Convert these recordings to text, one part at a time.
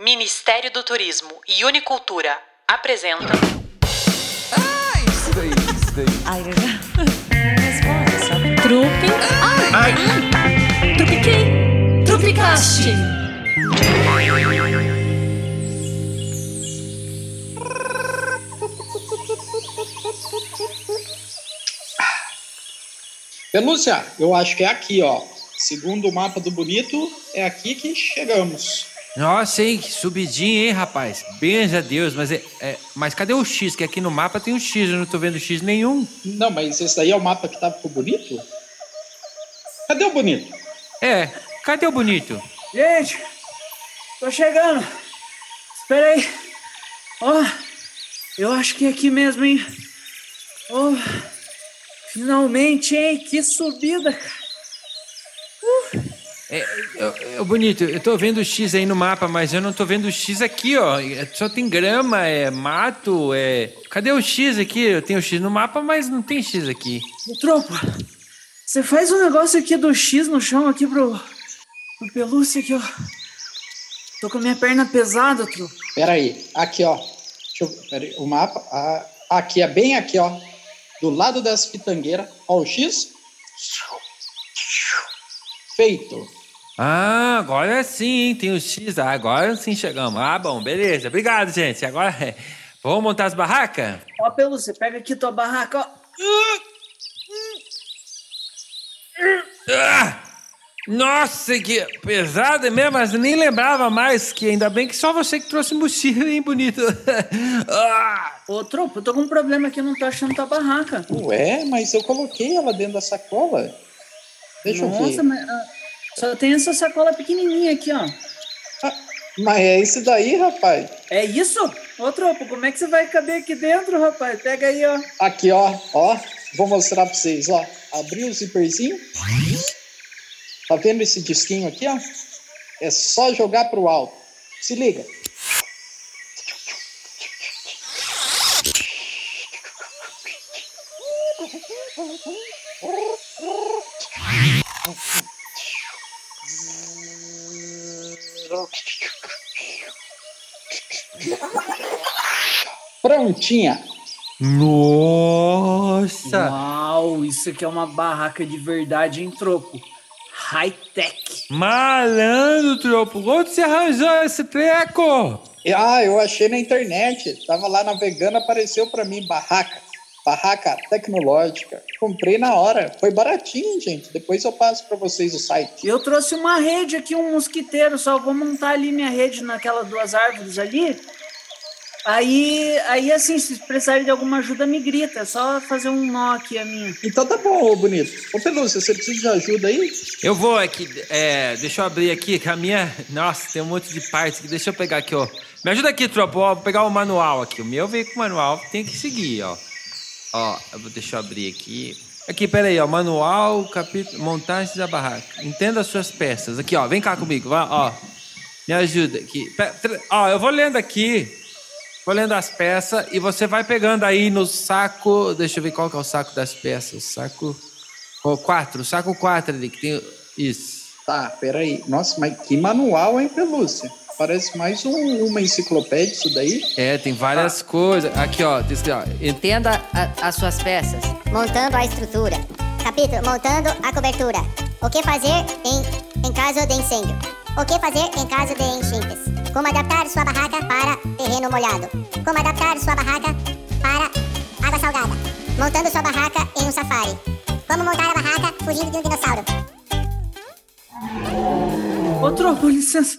Ministério do Turismo e Unicultura apresentam. Isso daí, isso daí. Ai, eu já. Responda só. Trupe. Ai. Trupe quem? Trupecast. Pelúcia, eu acho que é aqui, ó. Segundo o mapa do Bonito, é aqui que chegamos. Nossa, hein? Que subidinha, hein, rapaz? Benja a Deus, mas é, é- Mas cadê o X? Que aqui no mapa tem um X, eu não tô vendo X nenhum. Não, mas esse daí é o mapa que tava pro Bonito? Cadê o Bonito? É, cadê o bonito? Gente, tô chegando. Espera aí. Ó, eu acho que é aqui mesmo, hein? Ó, finalmente, hein? Que subida, cara. É, é, é, bonito, eu tô vendo o X aí no mapa, mas eu não tô vendo o X aqui, ó. É- Só tem grama, é mato, é. Cadê o X aqui? Eu tenho o X no mapa, mas não tem X aqui. Ô, tropa, você faz um negócio aqui do X no chão aqui pro, pro pelúcia aqui, ó. Tô com a minha perna pesada, tropa. Pera aí, aqui, ó. Deixa eu, pera aí, o mapa. ah, aqui, é bem aqui, ó. Do lado das pitangueiras. Ó, o X. Feito. Ah, agora sim, hein? Tem o X. Ah, agora sim chegamos. Ah, bom, beleza. Obrigado, gente. Agora é. Vamos montar as barracas? Ó, pelúcia, pega aqui tua barraca, ó. Ah! Nossa, que pesada mesmo, mas nem lembrava mais que ainda bem que só você que trouxe mochila, hein, bonito. ah! Ô, tropa, eu tô com um problema aqui, eu não tô achando tua barraca. Ué, mas eu coloquei ela dentro da sacola. Deixa eu ver. Nossa, mas ah, só tem essa sacola pequenininha aqui, ó. Mas é esse daí, rapaz. É isso? Ô, tropa, como é que você vai caber aqui dentro, rapaz? Pega aí, ó. Aqui, ó, ó. Vou mostrar pra vocês, ó. Abri o zíperzinho. Tá vendo esse disquinho aqui, ó? É só jogar pro alto. Se liga. Prontinha. Nossa! Uau, isso aqui é uma barraca de verdade em troco. High-tech. Malandro, tropo! Onde você arranjou esse treco? Ah, eu achei na internet. Tava lá navegando, apareceu pra mim barraca. Barraca tecnológica. Comprei na hora. Foi baratinho, gente. Depois eu passo pra vocês o site. Eu trouxe uma rede aqui, um mosquiteiro, só vou montar ali minha rede naquelas duas árvores ali. Aí, aí assim, se precisarem de alguma ajuda, me grita. É só fazer um nó aqui a minha. Então tá bom, ô bonito. Ô Pelúcia, você precisa de ajuda aí? Eu vou aqui, é, deixa eu abrir aqui, que a minha. Nossa, tem um monte de partes aqui. Deixa eu pegar aqui, ó. Me ajuda aqui, tropa. Ó, vou pegar o manual aqui. O meu veio com o manual, tem que seguir, ó. Ó, eu vou, deixa eu abrir aqui. Aqui, peraí, ó. Manual, capítulo, montagem da barraca. Entenda as suas peças. Aqui, ó. Vem cá comigo, vai, ó. Me ajuda aqui. Ó, eu vou lendo aqui. Vou lendo as peças e você vai pegando aí no saco. Deixa eu ver qual que é o saco das peças. O saco. O quatro, o saco 4 ali, que tem. Isso. Tá, peraí. Nossa, mas que manual, hein, Pelúcia? Parece mais um- uma enciclopédia isso daí. É, tem várias coisas. Aqui, ó. Diz, ó en- Entenda a- as suas peças. Montando a estrutura. Capítulo Montando a cobertura. O que fazer em, em caso de incêndio? O que fazer em caso de enchentes? Como adaptar sua barraca para terreno molhado? Como adaptar sua barraca para água salgada? Montando sua barraca em um safari. Como montar a barraca fugindo de um dinossauro? Ô, tropa, licença.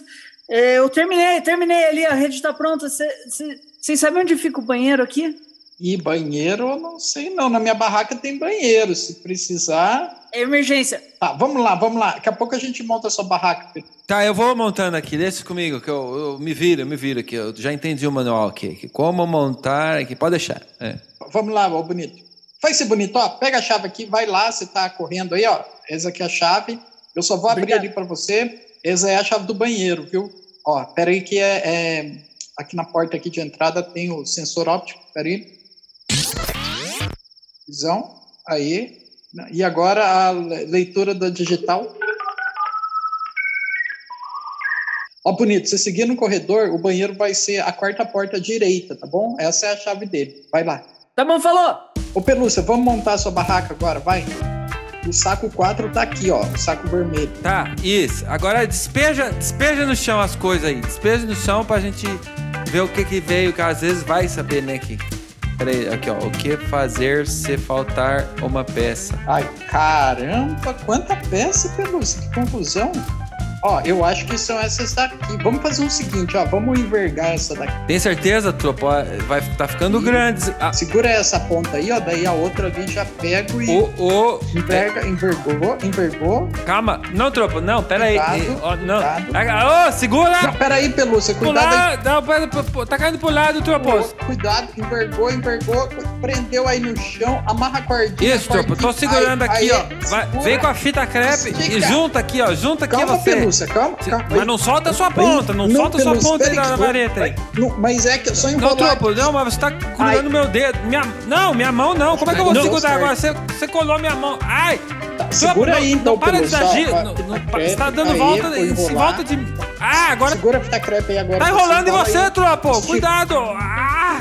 É, eu terminei, terminei ali, a rede tá pronta. Vocês sabem onde fica o banheiro aqui? E banheiro, eu não sei não. Na minha barraca tem banheiro. Se precisar. É emergência. Tá, vamos lá, vamos lá. Daqui a pouco a gente monta a sua barraca. Tá, eu vou montando aqui. Deixa comigo, que eu, eu me viro, eu me viro aqui. Eu já entendi o manual aqui. que como montar aqui. Pode deixar. É. Vamos lá, ô bonito. Faz ser bonito, ó. Pega a chave aqui, vai lá, você tá correndo aí, ó. Essa aqui é a chave. Eu só vou abrir Obrigado. ali para você. Essa é a chave do banheiro, viu? Ó, pera aí que é, é- aqui na porta aqui de entrada tem o sensor óptico. Pera aí. Visão. Aí. E agora a le- leitura da digital. Ó, bonito, você seguir no corredor, o banheiro vai ser a quarta porta direita, tá bom? Essa é a chave dele. Vai lá. Tá bom, falou! Ô, Pelúcia, vamos montar a sua barraca agora, vai. O saco 4 tá aqui, ó. O saco vermelho. Tá, isso. Agora despeja, despeja no chão as coisas aí. Despeja no chão pra gente ver o que que veio, que às vezes vai saber, né, que... Peraí, aqui, ó. O que fazer se faltar uma peça? Ai, caramba, quanta peça, Pelúcia. Que confusão. Ó, eu acho que são essas daqui. Vamos fazer o seguinte, ó. Vamos envergar essa daqui. Tem certeza, tropa? Vai tá ficando grande. Ah, Segura essa ponta aí, ó. Daí a outra ali já pego e o, o, enverga, envergou, envergou. calma. Não, tropa, não, pera aí. Cuidado, Ó, não. cuidado. Ô, segura! Não, peraí, Pelúcia, Pro cuidado aí. não, pera, tá caindo pro lado, tropa. Cuidado, envergou, envergou, prendeu aí no chão, amarra a cordinha. Isso, tropa, tô segurando aí, aqui, aí, ó. Vai, vem com a fita crepe e Estica. junta aqui, ó. Junta aqui Calma, você. Pelúcia, calma, calma. Mas não solta a sua ponta, não, solta a sua ponta aí da vareta aí. Não, mas é que eu só Não, enrolar. tropa, não, mas você tá Ai. meu dedo. Minha, não, minha mão não. Como é que eu vou Não, segurar agora? Você, você colou minha mão. Ai! Tá, segura Tropa, aí, não, então, não para de não- não- crepe, Você tá dando aí, volta em volta de. Ah, agora. Segura a fita crepe aí agora. Tá enrolando em você. Estica. Cuidado. Ah!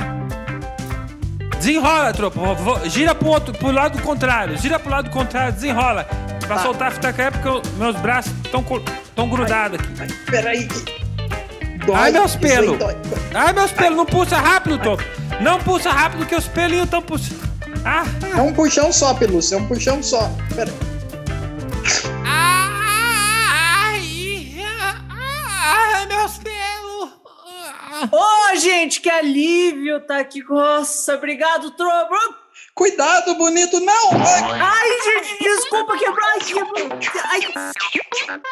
Desenrola, tropa. Gira pro, outro, pro lado contrário. Gira pro lado contrário, desenrola. Pra Tá. soltar a fita crepe, porque eu- meus braços estão tão grudados aqui. Ai, Peraí. Dói, Ai, meus pelos. Ai, meus pelos, não pulsa rápido, tropa. Não pulsa rápido, que os pelinhos estão puxando. Ah! É um puxão só, Pelúcia, é um puxão só. Pera. Ai! Ai, meus pelos! Ô, gente, que alívio tá aqui. Nossa, obrigado, Trovo. Cuidado, bonito, não! Ai, gente, desculpa. Ai, quebrou. Ai,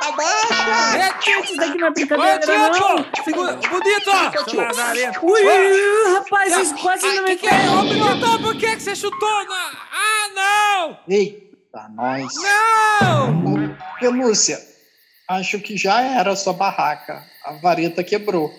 abaixa! isso daqui não é Ô, brincadeira, não. Segura! Bonito, ó! Seu! Ui, rapaz, isso quase não que me que é? Ô, Bonito, por que que você chutou? na- Ah, não! Eita, nós. Não! Pelúcia, acho que já era a sua barraca. A vareta quebrou.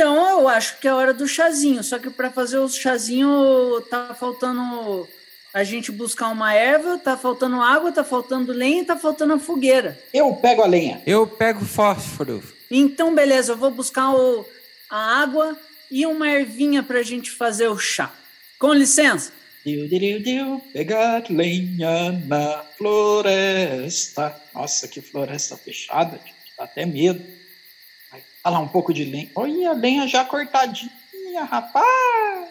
Então, eu acho que é hora do chazinho. Só que pra fazer o chazinho tá faltando a gente buscar uma erva, tá faltando água, tá faltando lenha e tá faltando a fogueira. Eu pego a lenha. Eu pego fósforo. Então, beleza, eu vou buscar o- a água e uma ervinha pra gente fazer o chá. Com licença. Diu, diu, diu, pegar lenha na floresta. Nossa, que floresta fechada, gente, dá até medo. Olha lá, um pouco de lenha. Olha a lenha já cortadinha, rapaz.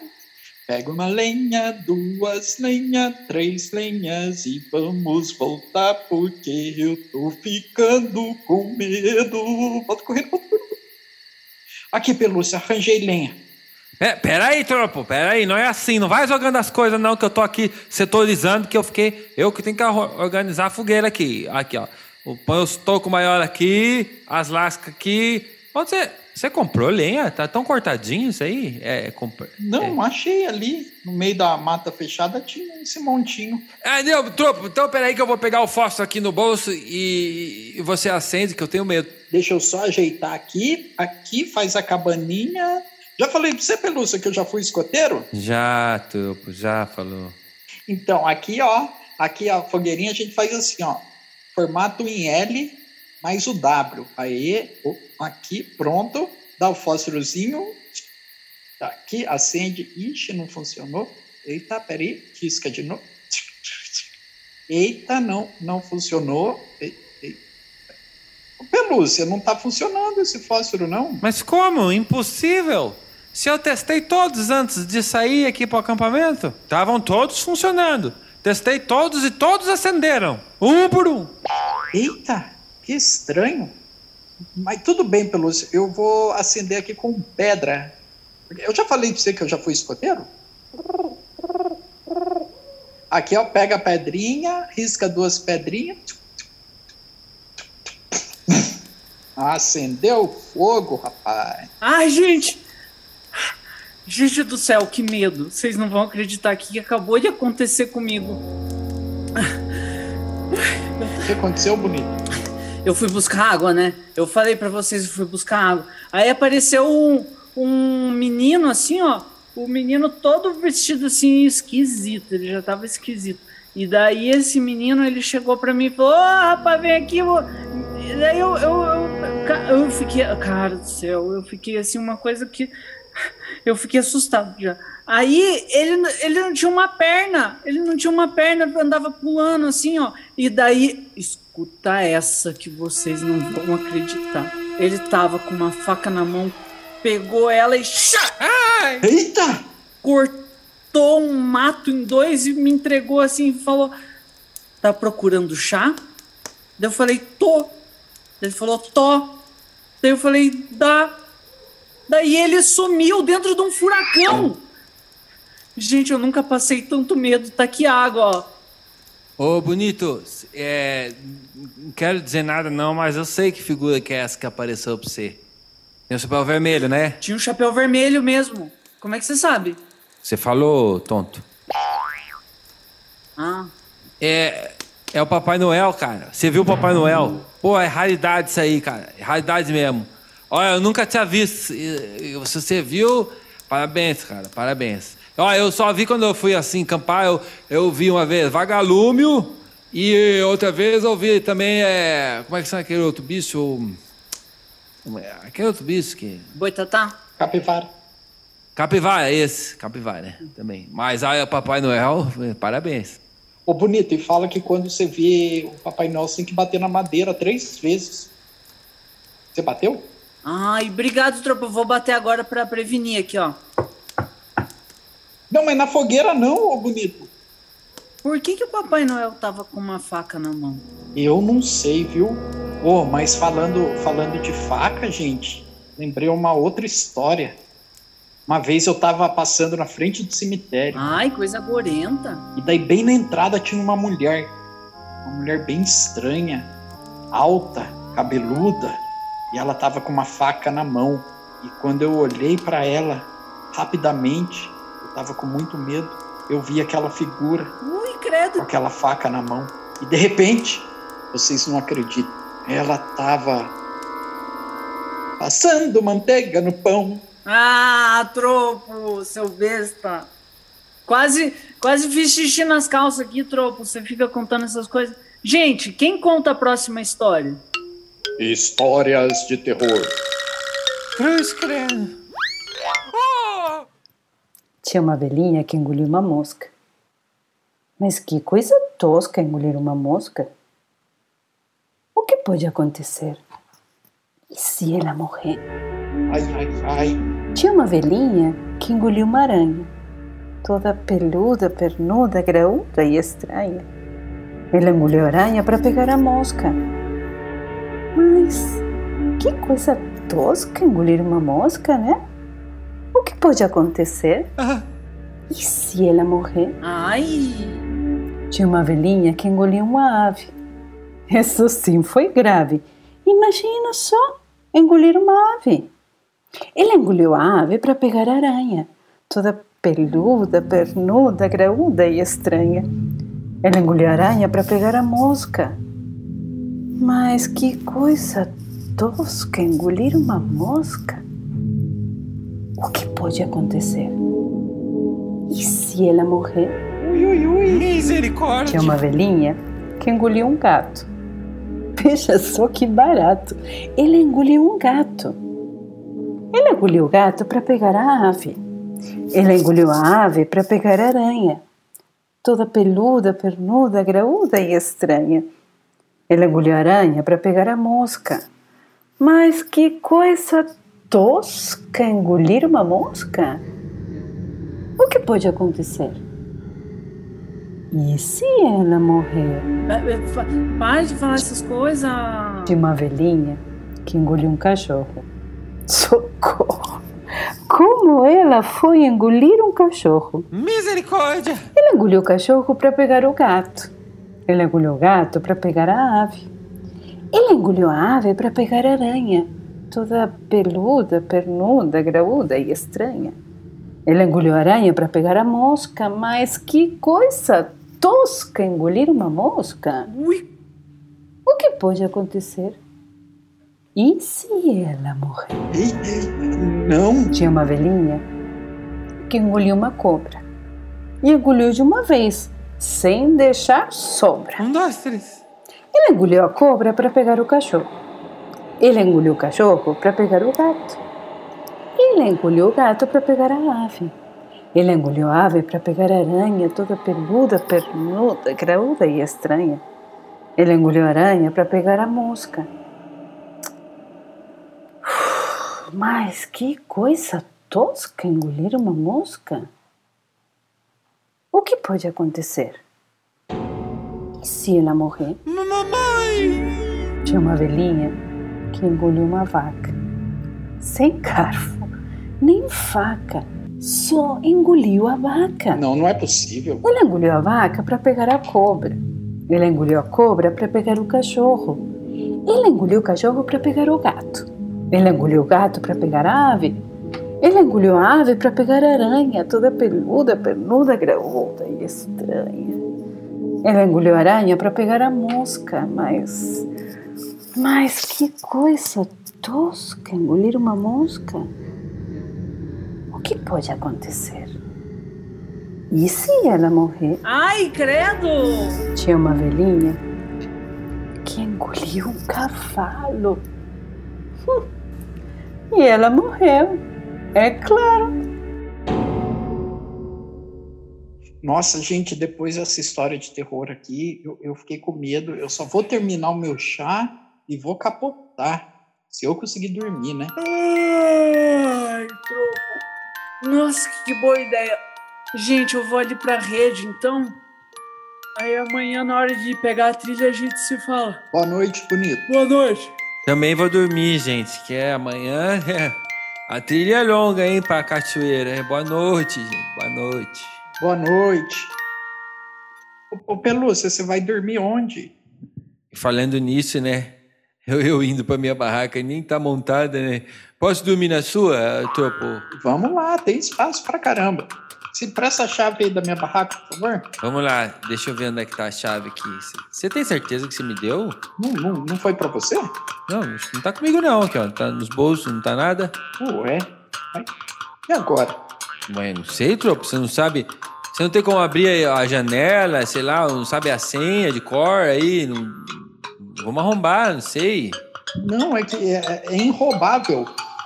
Pega uma lenha, duas lenhas, três lenhas e vamos voltar porque eu tô ficando com medo. Volta correndo. Aqui, Pelúcia, arranjei lenha. É, peraí, tropo, peraí, não é assim, não vai jogando as coisas não, que eu tô aqui setorizando, que eu fiquei, eu que tenho que organizar a fogueira aqui, aqui, ó. Põe os tocos maior aqui, as lascas aqui. Você, você comprou lenha? Tá tão cortadinho isso aí? É, compra- Não, achei ali, no meio da mata fechada, tinha esse montinho. Ah, não, tropo, então peraí que eu vou pegar o fósforo aqui no bolso e, e você acende, que eu tenho medo. Deixa eu só ajeitar aqui. Aqui faz a cabaninha. Já falei pra você, Pelúcia, que eu já fui escoteiro? Já, tropo, já falou. Então, aqui, ó. Aqui a fogueirinha a gente faz assim, ó. Formato em L mais o W. Aí, aqui, pronto. Dá o fósforozinho. Tá Aqui, acende. Ixi, não funcionou. Eita, peraí. Risca de novo. Eita, não, não funcionou. Ei, ei. Ô, Pelúcia, não tá funcionando esse fósforo, não. Mas como? Impossível! Se eu testei todos antes de sair aqui para o acampamento, estavam todos funcionando. Testei todos e todos acenderam, um por um. Eita, que estranho. Mas tudo bem, Pelúcia. Eu vou acender aqui com pedra. Eu já falei pra você que eu já fui escoteiro? Aqui, ó, pega a pedrinha, risca duas pedrinhas. Acendeu o fogo, rapaz. Ai, gente! Gente do céu, que medo. Vocês não vão acreditar que acabou de acontecer comigo. O que aconteceu, bonito? Eu fui buscar água, né? Eu falei pra vocês que fui buscar água. Aí apareceu um, um menino assim, ó. O menino todo vestido assim, esquisito. Ele já tava esquisito. E daí esse menino, ele chegou pra mim e falou: Ô, rapaz, vem aqui. vou-" E daí eu, eu, eu Eu fiquei, cara do céu, eu fiquei assim, uma coisa que. Eu fiquei assustado já. Aí ele, ele não tinha uma perna, ele não tinha uma perna, andava pulando assim, ó. E daí, escuta essa que vocês não vão acreditar. Ele tava com uma faca na mão, pegou ela e chá, Eita! cortou um mato em dois e me entregou assim e falou: Tá procurando chá? Daí eu falei: Tô. Ele falou: Tô. Daí eu falei: Dá. Daí ele sumiu dentro de um furacão. Gente, eu nunca passei tanto medo. Tá aqui água, ó. Ô, bonito, é, não quero dizer nada não, mas eu sei que figura que é essa que apareceu pra você. Tem o chapéu vermelho, né? Tinha um chapéu vermelho mesmo. Como é que você sabe? Você falou, tonto. Ah, É, é o Papai Noel, cara. Você viu o Papai Noel? Pô, é raridade isso aí, cara. É raridade mesmo. Olha, eu nunca tinha visto. Se você viu, parabéns, cara. Parabéns. Olha, eu só vi quando eu fui assim, acampar, eu, eu vi uma vez vagalume e outra vez eu vi também, é, como é que chama aquele outro bicho? Aquele outro bicho que... boitatá? Capivara. Capivara, esse. Capivara, né? Também. Mas aí o Papai Noel, parabéns. Ô, bonito, e fala que quando você vê o Papai Noel, você tem que bater na madeira três vezes. Você bateu? Ai, obrigado, tropa. Eu vou bater agora pra prevenir aqui, ó. Não, mas na fogueira não, ô bonito. Por que, que o Papai Noel tava com uma faca na mão? Eu não sei, viu? Ô, mas falando, falando de faca, gente, lembrei uma outra história. Uma vez eu tava passando na frente do cemitério. Ai, coisa gorenta. E daí, bem na entrada, tinha uma mulher. Uma mulher bem estranha, alta, cabeluda. E ela tava com uma faca na mão. E quando eu olhei para ela, rapidamente, eu tava com muito medo. Eu vi aquela figura Ui, com aquela faca na mão. E de repente, vocês não acreditam, ela tava passando manteiga no pão. Ah, tropo, seu besta. Quase, quase fiz xixi nas calças aqui, tropo. Você fica contando essas coisas. Gente, quem conta a próxima história? Histórias de terror. Cruz credo. Tinha uma velhinha que engoliu uma mosca. Mas que coisa tosca engolir uma mosca. O que pode acontecer? E se ela morrer? Ai, ai, ai. Tinha uma velhinha que engoliu uma aranha, toda peluda, pernuda, graúda e estranha. Ela engoliu a aranha para pegar a mosca. Mas que coisa tosca engolir uma mosca, né? O que pode acontecer? E se ela morrer? Ai, Tinha uma velhinha que engoliu uma ave. Isso sim foi grave. Imagina só engolir uma ave. Ela engoliu a ave para pegar a aranha, toda peluda, pernuda, graúda e estranha. Ela engoliu a aranha para pegar a mosca. Mas que coisa tosca engolir uma mosca. O que pode acontecer? E se ela morrer? Ui, ui, ui. Misericórdia. Tinha uma velhinha que engoliu um gato. Veja só que barato. Ele engoliu um gato. Ele engoliu o gato para pegar a ave. Ele engoliu a ave para pegar a aranha. Toda peluda, pernuda, graúda e estranha. Ele engoliu a aranha para pegar a mosca. Mas que coisa tosca engolir uma mosca! O que pode acontecer? E se ela morrer? é, é, para de falar essas coisas. de uma velhinha que engoliu um cachorro. Socorro! Como ela foi engolir um cachorro? Misericórdia. Ela engoliu o cachorro para pegar o gato. Ela engoliu o gato para pegar a ave. Ela engoliu a ave para pegar a aranha, toda peluda, pernuda, graúda e estranha. Ela engoliu a aranha para pegar a mosca, mas que coisa tosca engolir uma mosca! Ui, O que pode acontecer? E se ela morrer? Não. Tinha uma velhinha que engoliu uma cobra. E engoliu de uma vez, sem deixar sobra. Um, dois, três. Ela engoliu a cobra para pegar o cachorro. Ele engoliu o cachorro para pegar o gato. Ele engoliu o gato para pegar a ave. Ele engoliu a ave para pegar a aranha, toda peluda, pernuda, graúda e estranha. Ele engoliu a aranha para pegar a mosca. Mas que coisa tosca engolir uma mosca! O que pode acontecer? E se ela morrer? Mamãe! Tinha uma velhinha que engoliu uma vaca. Sem garfo, nem faca, só engoliu a vaca. Não, não é possível. Ele engoliu a vaca para pegar a cobra. Ele engoliu a cobra para pegar o cachorro. Ele engoliu o cachorro para pegar o gato. Ele engoliu o gato para pegar a ave. Ele engoliu a ave para pegar a aranha, toda peluda, pernuda, graúda e estranha. Ele engoliu a aranha para pegar a mosca, mas. Mas que coisa tosca engolir uma mosca! O que pode acontecer? E se ela morrer? Ai, credo! Tinha uma velhinha que engoliu um cavalo. Hum. E ela morreu, é claro. Nossa, gente, depois dessa história de terror aqui, eu, eu fiquei com medo. Eu só vou terminar o meu chá e vou capotar. Se eu conseguir dormir, né? Ai, troco. Nossa, que boa ideia. Gente, eu vou ali pra rede, então. Aí amanhã, na hora de pegar a trilha, a gente se fala. Boa noite, bonito. Boa noite. Também vou dormir, gente, que é amanhã. É, a trilha é longa, hein, pra cachoeira. É, boa noite, gente. Boa noite. Boa noite. Ô, ô Pelúcia, você vai dormir onde? Falando nisso, né? Eu, eu indo pra minha barraca e nem tá montada, né? Posso dormir na sua, tropo? Vamos lá, tem espaço pra caramba. Se presta a chave aí da minha barraca, por favor. Vamos lá, deixa eu ver onde é que tá a chave aqui. Você tem certeza que você me deu? Não, não, não foi pra você? Não, não tá comigo não, aqui, ó. Tá nos bolsos, não tá nada. Ué. E agora? Ué, não sei, tropo. Você não sabe. Você não tem como abrir a janela, sei lá, não sabe a senha de cor aí. Não... Vamos arrombar, não sei. Não, é que é, é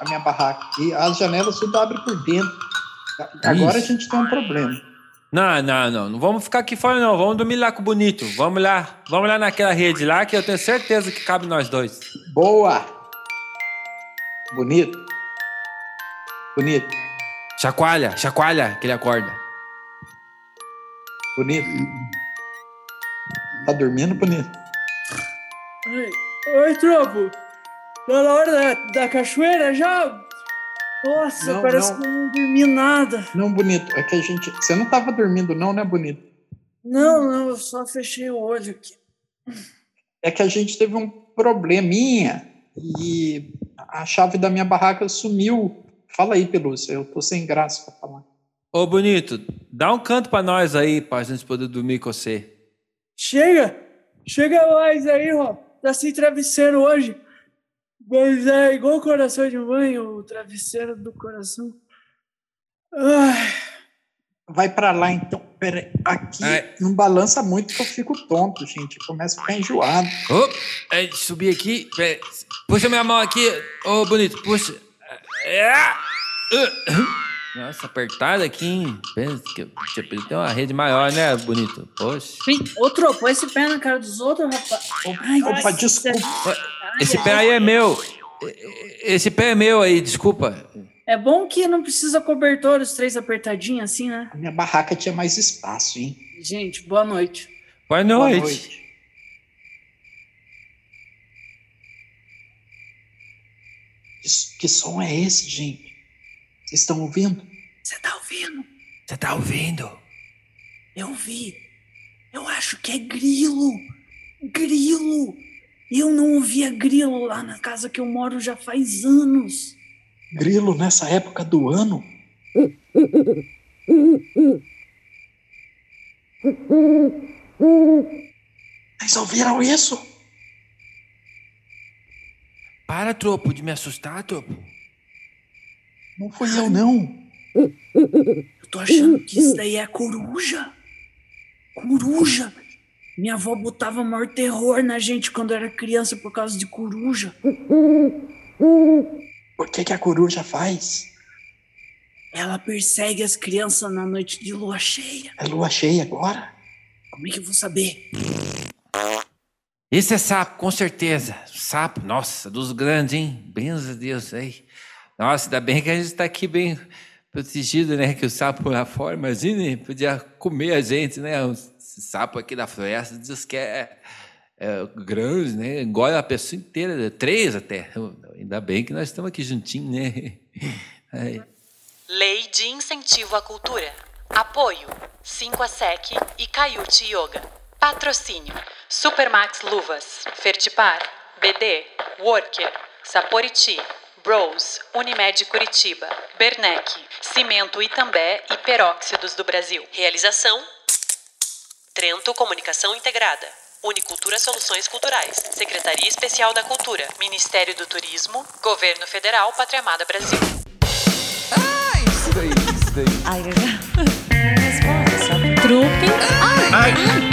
a minha barraca. E as janelas tudo abre por dentro. Agora Isso. a gente tem um problema. Não, não, não. Não vamos ficar aqui fora, não. Vamos dormir lá com o bonito. Vamos lá. Vamos lá naquela rede lá que eu tenho certeza que cabe nós dois. Boa! Bonito. Bonito. Chacoalha, chacoalha, que ele acorda. Bonito. Tá dormindo, bonito? Oi, oi, tropo. Tá na hora da, da cachoeira já? Nossa, não, parece não. que eu não dormi nada. Não, bonito. É que a gente. Você não estava dormindo, não, né, bonito? Não, não, eu só fechei o olho aqui. É que a gente teve um probleminha e a chave da minha barraca sumiu. Fala aí, Pelúcia, eu tô sem graça para falar. Ô, bonito, dá um canto para nós aí, pra gente poder dormir com você. Chega! Chega mais aí, ó. Tá sem travesseiro hoje. Mas é igual o coração de mãe, o travesseiro do coração. Ai. Vai para lá então. Pera, aqui Ai. não balança muito que eu fico tonto, gente. Começa a ficar enjoado. Oh, é, subi aqui. Pera, puxa minha mão aqui. Ô, oh, bonito, puxa. É. Nossa, apertada aqui, hein? Pensa que tipo, tem uma rede maior, né, bonito? Poxa. Outro, põe esse pé na cara dos outros, rapaz. Ai, Opa, desculpa. Esse pé aí é meu. Esse pé é meu aí, desculpa. É bom que não precisa cobertor, os três apertadinhos assim, né? A minha barraca tinha mais espaço, hein? Gente, boa noite. Boa noite. Boa noite. Que som é esse, gente? Vocês estão ouvindo? Você tá ouvindo? Você tá ouvindo? Eu vi. Eu acho que é grilo. Grilo. Eu não ouvia grilo lá na casa que eu moro já faz anos. Grilo nessa época do ano? Vocês ouviram isso? Para, tropo, de me assustar, tropo. Não foi eu, não. Eu tô achando que isso daí é coruja. Coruja. Minha avó botava maior terror na gente quando era criança por causa de coruja. Por que, que a coruja faz? Ela persegue as crianças na noite de lua cheia. É lua cheia agora? Como é que eu vou saber? Esse é sapo, com certeza. Sapo, nossa, dos grandes, hein? Benza a Deus aí. Nossa, ainda bem que a gente está aqui bem protegido, né? Que o sapo lá fora, imagine, podia comer a gente, né? O sapo aqui da floresta diz que é, é grande, né? Engole a pessoa inteira, três até. Ainda bem que nós estamos aqui juntinhos, né? Aí. Lei de Incentivo à Cultura. Apoio: 5 a Sec e Caiute Yoga. Patrocínio: Supermax Luvas, Fertipar, BD, Worker, Saporiti, Rose, Unimed Curitiba, Bernec, Cimento Itambé e Peróxidos do Brasil. Realização: Trento Comunicação Integrada. Unicultura Soluções Culturais, Secretaria Especial da Cultura, Ministério do Turismo, Governo Federal, Pátria Amada Brasil. Ai, isso daí, isso daí. Ai, Responde. Trupe. Ai, ai. ai.